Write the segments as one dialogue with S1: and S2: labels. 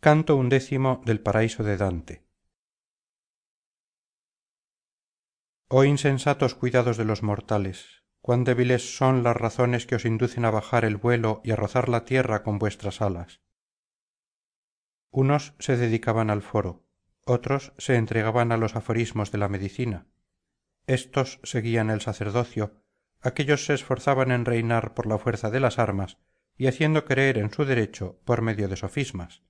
S1: canto undécimo del paraíso de dante. Oh insensatos cuidados de los mortales cuán débiles son las razones que os inducen a bajar el vuelo y a rozar la tierra con vuestras alas. Unos se dedicaban al foro otros se entregaban a los aforismos de la medicina. Éstos seguían el sacerdocio aquéllos se esforzaban en reinar por la fuerza de las armas y haciendo creer en su derecho por medio de sofismas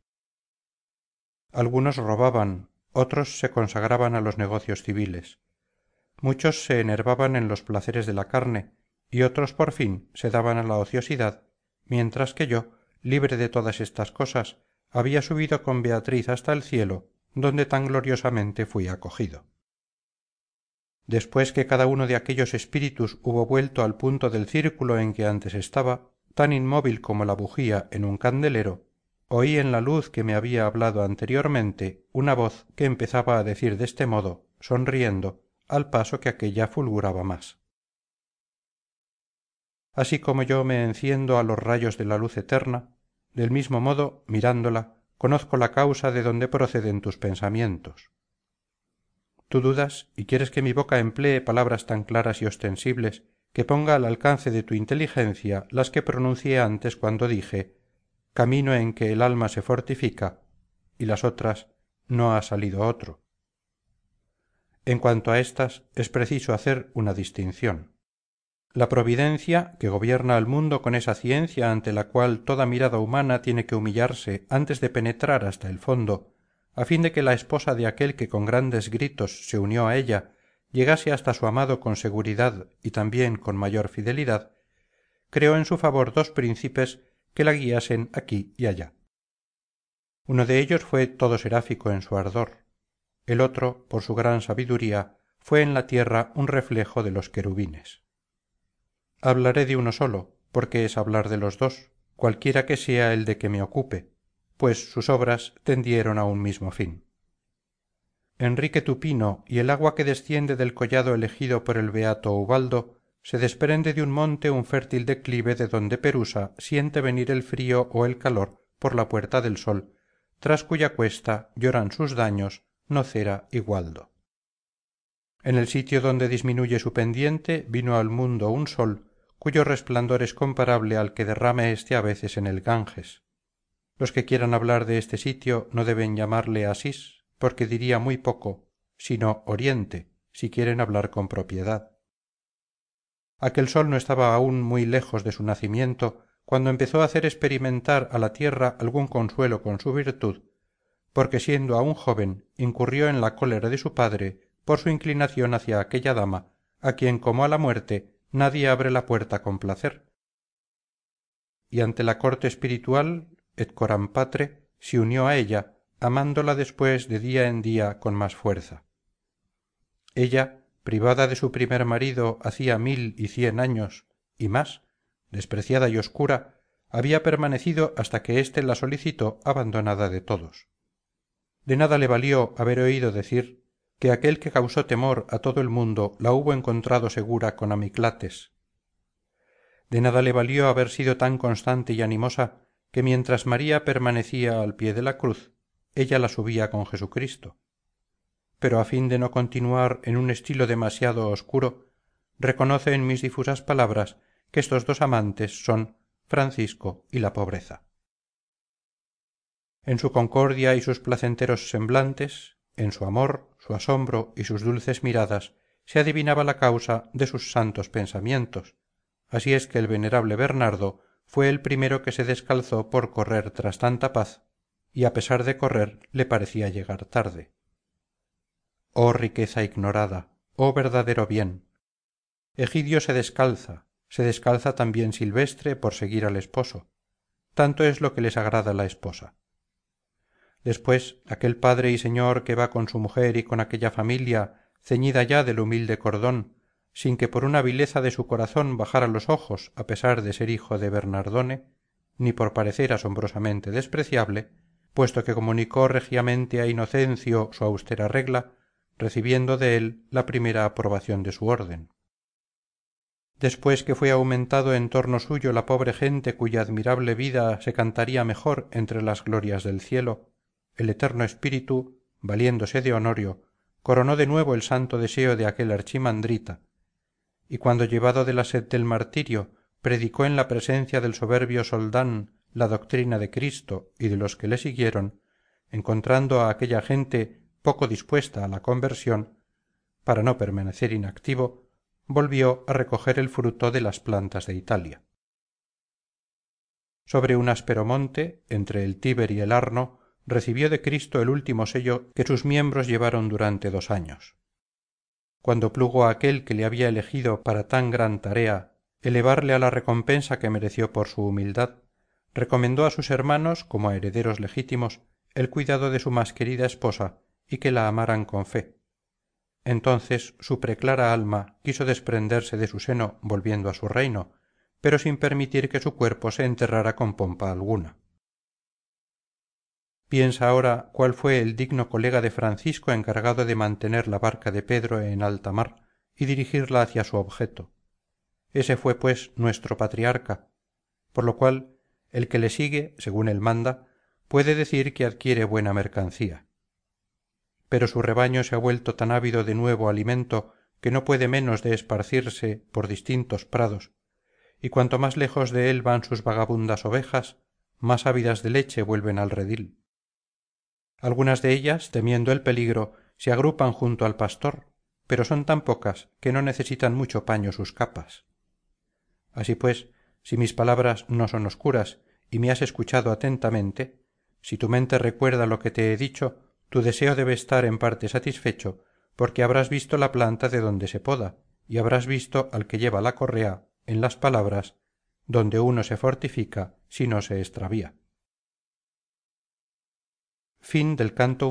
S1: algunos robaban otros se consagraban a los negocios civiles. Muchos se enervaban en los placeres de la carne y otros por fin se daban a la ociosidad mientras que yo libre de todas estas cosas había subido con beatriz hasta el cielo donde tan gloriosamente fui acogido. Después que cada uno de aquellos espíritus hubo vuelto al punto del círculo en que antes estaba tan inmóvil como la bujía en un candelero oí en la luz que me había hablado anteriormente una voz que empezaba a decir de este modo sonriendo al paso que aquélla fulguraba más. Así como yo me enciendo a los rayos de la luz eterna del mismo modo mirándola conozco la causa de donde proceden tus pensamientos. Tú dudas y quieres que mi boca emplee palabras tan claras y ostensibles que ponga al alcance de tu inteligencia las que pronuncié antes cuando dije camino en que el alma se fortifica y las otras no ha salido otro. En cuanto a éstas es preciso hacer una distinción. La providencia que gobierna al mundo con esa ciencia ante la cual toda mirada humana tiene que humillarse antes de penetrar hasta el fondo a fin de que la esposa de aquel que con grandes gritos se unió a ella llegase hasta su amado con seguridad y también con mayor fidelidad creó en su favor dos príncipes que la guiasen aquí y allá. Uno de ellos fue todo seráfico en su ardor. El otro por su gran sabiduría fue en la tierra un reflejo de los querubines. Hablaré de uno solo porque es hablar de los dos cualquiera que sea el de que me ocupe pues sus obras tendieron a un mismo fin. Enrique tupino y el agua que desciende del collado elegido por el beato ubaldo se desprende de un monte un fértil declive de donde perusa siente venir el frío o el calor por la puerta del sol tras cuya cuesta lloran sus daños nocera y gualdo en el sitio donde disminuye su pendiente vino al mundo un sol cuyo resplandor es comparable al que derrama éste a veces en el ganges. Los que quieran hablar de este sitio no deben llamarle asís porque diría muy poco sino oriente si quieren hablar con propiedad aquel sol no estaba aún muy lejos de su nacimiento cuando empezó a hacer experimentar a la tierra algún consuelo con su virtud porque siendo aún joven incurrió en la cólera de su padre por su inclinación hacia aquella dama a quien como a la muerte nadie abre la puerta con placer y ante la corte espiritual et coram patre se unió a ella amándola después de día en día con más fuerza. Ella privada de su primer marido hacía mil y cien años y más despreciada y oscura había permanecido hasta que éste la solicitó abandonada de todos. De nada le valió haber oído decir que aquel que causó temor a todo el mundo la hubo encontrado segura con amiclates. De nada le valió haber sido tan constante y animosa que mientras maría permanecía al pie de la cruz ella la subía con jesucristo pero a fin de no continuar en un estilo demasiado oscuro reconoce en mis difusas palabras que estos dos amantes son francisco y la pobreza. En su concordia y sus placenteros semblantes en su amor su asombro y sus dulces miradas se adivinaba la causa de sus santos pensamientos. Así es que el venerable bernardo fue el primero que se descalzó por correr tras tanta paz y a pesar de correr le parecía llegar tarde oh riqueza ignorada oh verdadero bien. Egidio se descalza se descalza también silvestre por seguir al esposo. Tanto es lo que les agrada la esposa. Después aquel padre y señor que va con su mujer y con aquella familia ceñida ya del humilde cordón sin que por una vileza de su corazón bajara los ojos a pesar de ser hijo de bernardone ni por parecer asombrosamente despreciable puesto que comunicó regiamente a inocencio su austera regla recibiendo de él la primera aprobación de su orden. Después que fue aumentado en torno suyo la pobre gente cuya admirable vida se cantaría mejor entre las glorias del cielo el eterno espíritu valiéndose de honorio coronó de nuevo el santo deseo de aquel archimandrita y cuando llevado de la sed del martirio predicó en la presencia del soberbio soldán la doctrina de cristo y de los que le siguieron encontrando a aquella gente poco dispuesta a la conversión para no permanecer inactivo volvió a recoger el fruto de las plantas de italia. Sobre un áspero monte entre el tíber y el arno recibió de cristo el último sello que sus miembros llevaron durante dos años. Cuando plugo a aquel que le había elegido para tan gran tarea elevarle a la recompensa que mereció por su humildad recomendó a sus hermanos como a herederos legítimos el cuidado de su más querida esposa y que la amaran con fe. Entonces su preclara alma quiso desprenderse de su seno volviendo a su reino pero sin permitir que su cuerpo se enterrara con pompa alguna. Piensa ahora cuál fue el digno colega de francisco encargado de mantener la barca de pedro en alta mar y dirigirla hacia su objeto. Ese fue pues nuestro patriarca por lo cual el que le sigue según él manda puede decir que adquiere buena mercancía pero su rebaño se ha vuelto tan ávido de nuevo alimento que no puede menos de esparcirse por distintos prados y cuanto más lejos de él van sus vagabundas ovejas más ávidas de leche vuelven al redil. Algunas de ellas temiendo el peligro se agrupan junto al pastor pero son tan pocas que no necesitan mucho paño sus capas. Así pues si mis palabras no son oscuras y me has escuchado atentamente si tu mente recuerda lo que te he dicho tu deseo debe estar en parte satisfecho porque habrás visto la planta de donde se poda y habrás visto al que lleva la correa en las palabras donde uno se fortifica si no se extravía. Canto